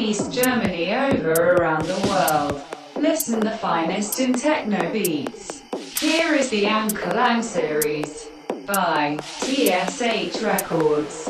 East Germany over around the world. Listen the finest in techno beats. Here is the AnKlang series by TSH Records.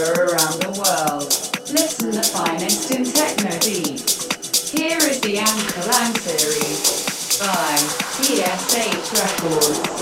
around the world. Listen the finest in techno beats. Here is the AnKlang series by TSH Records.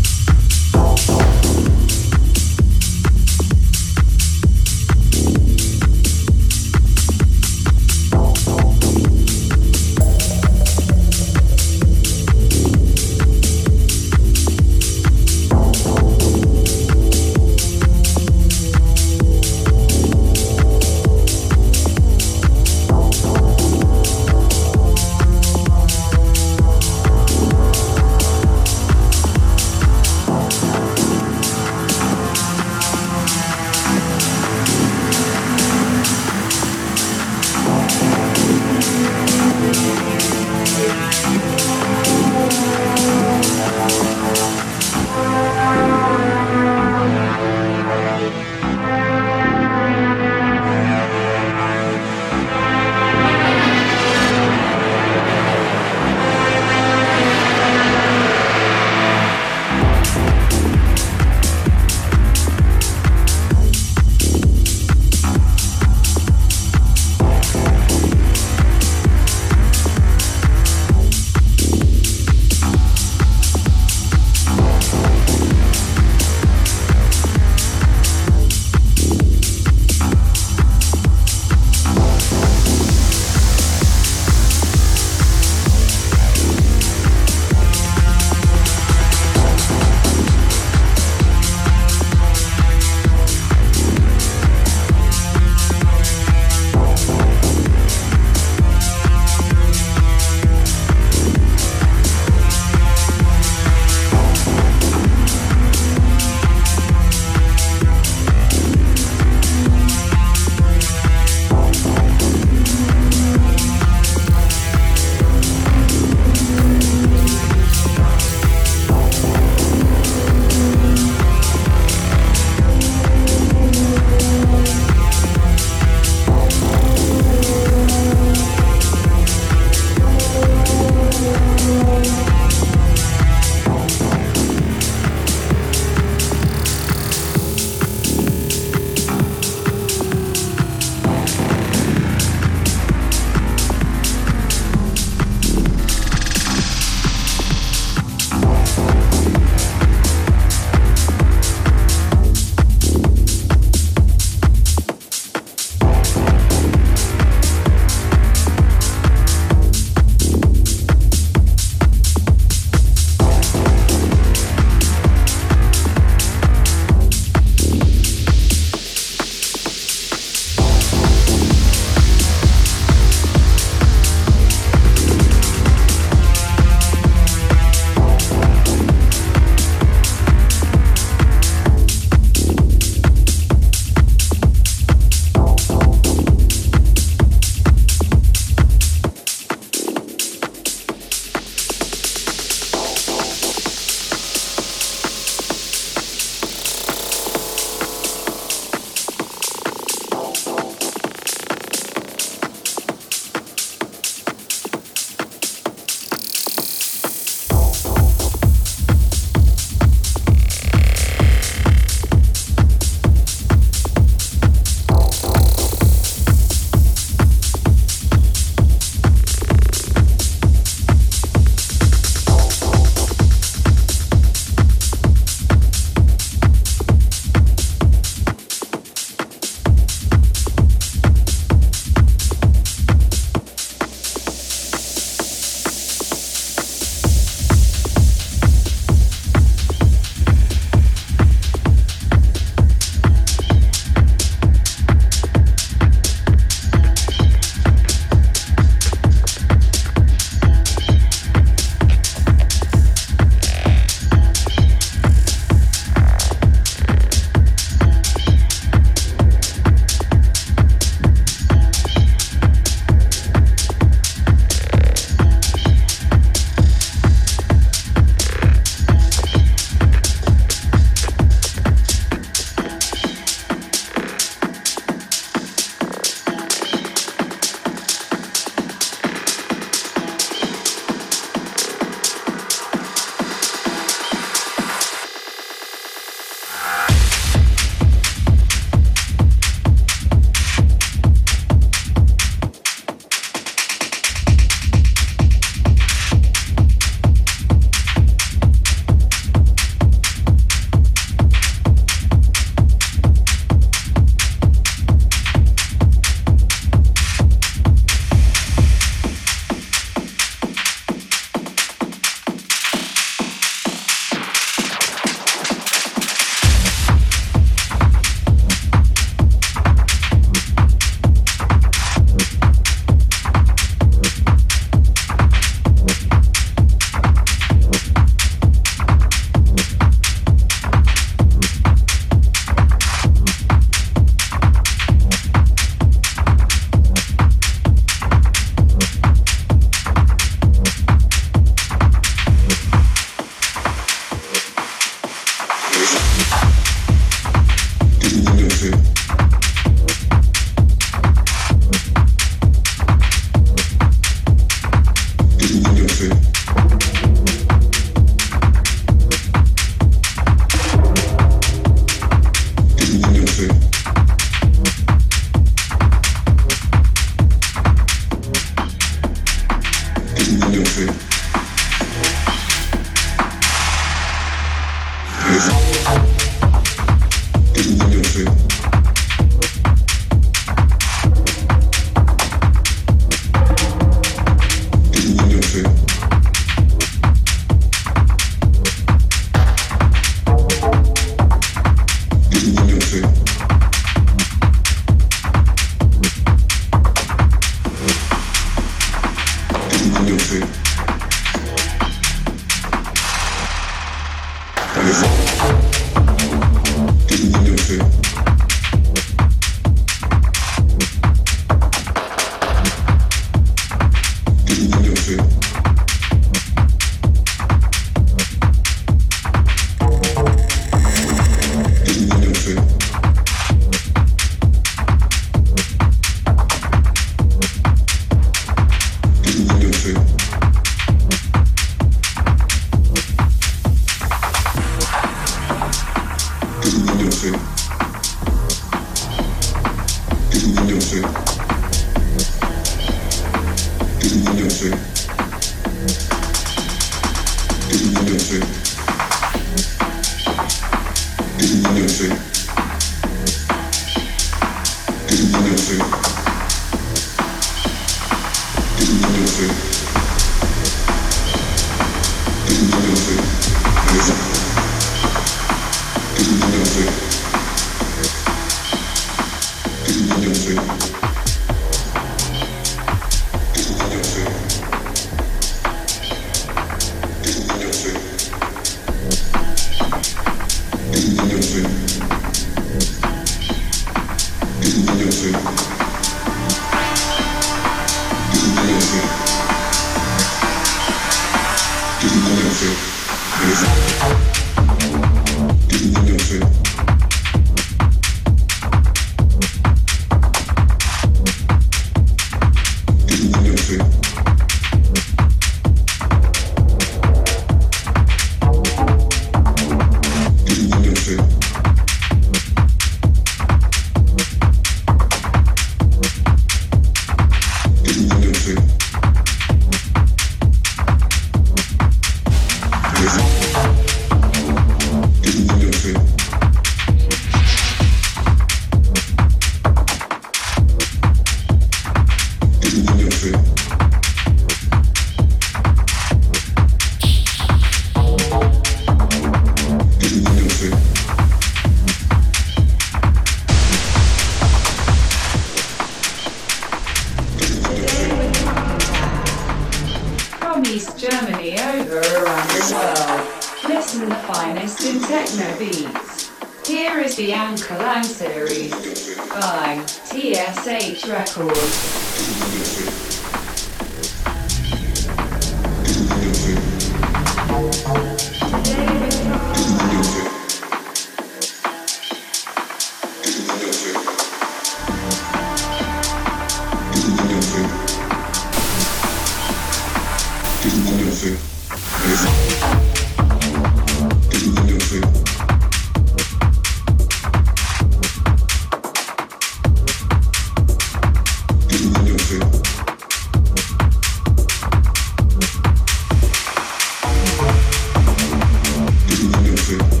you.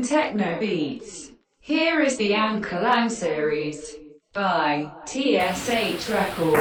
in techno beats. Here is the AnKlang series by TSH Records.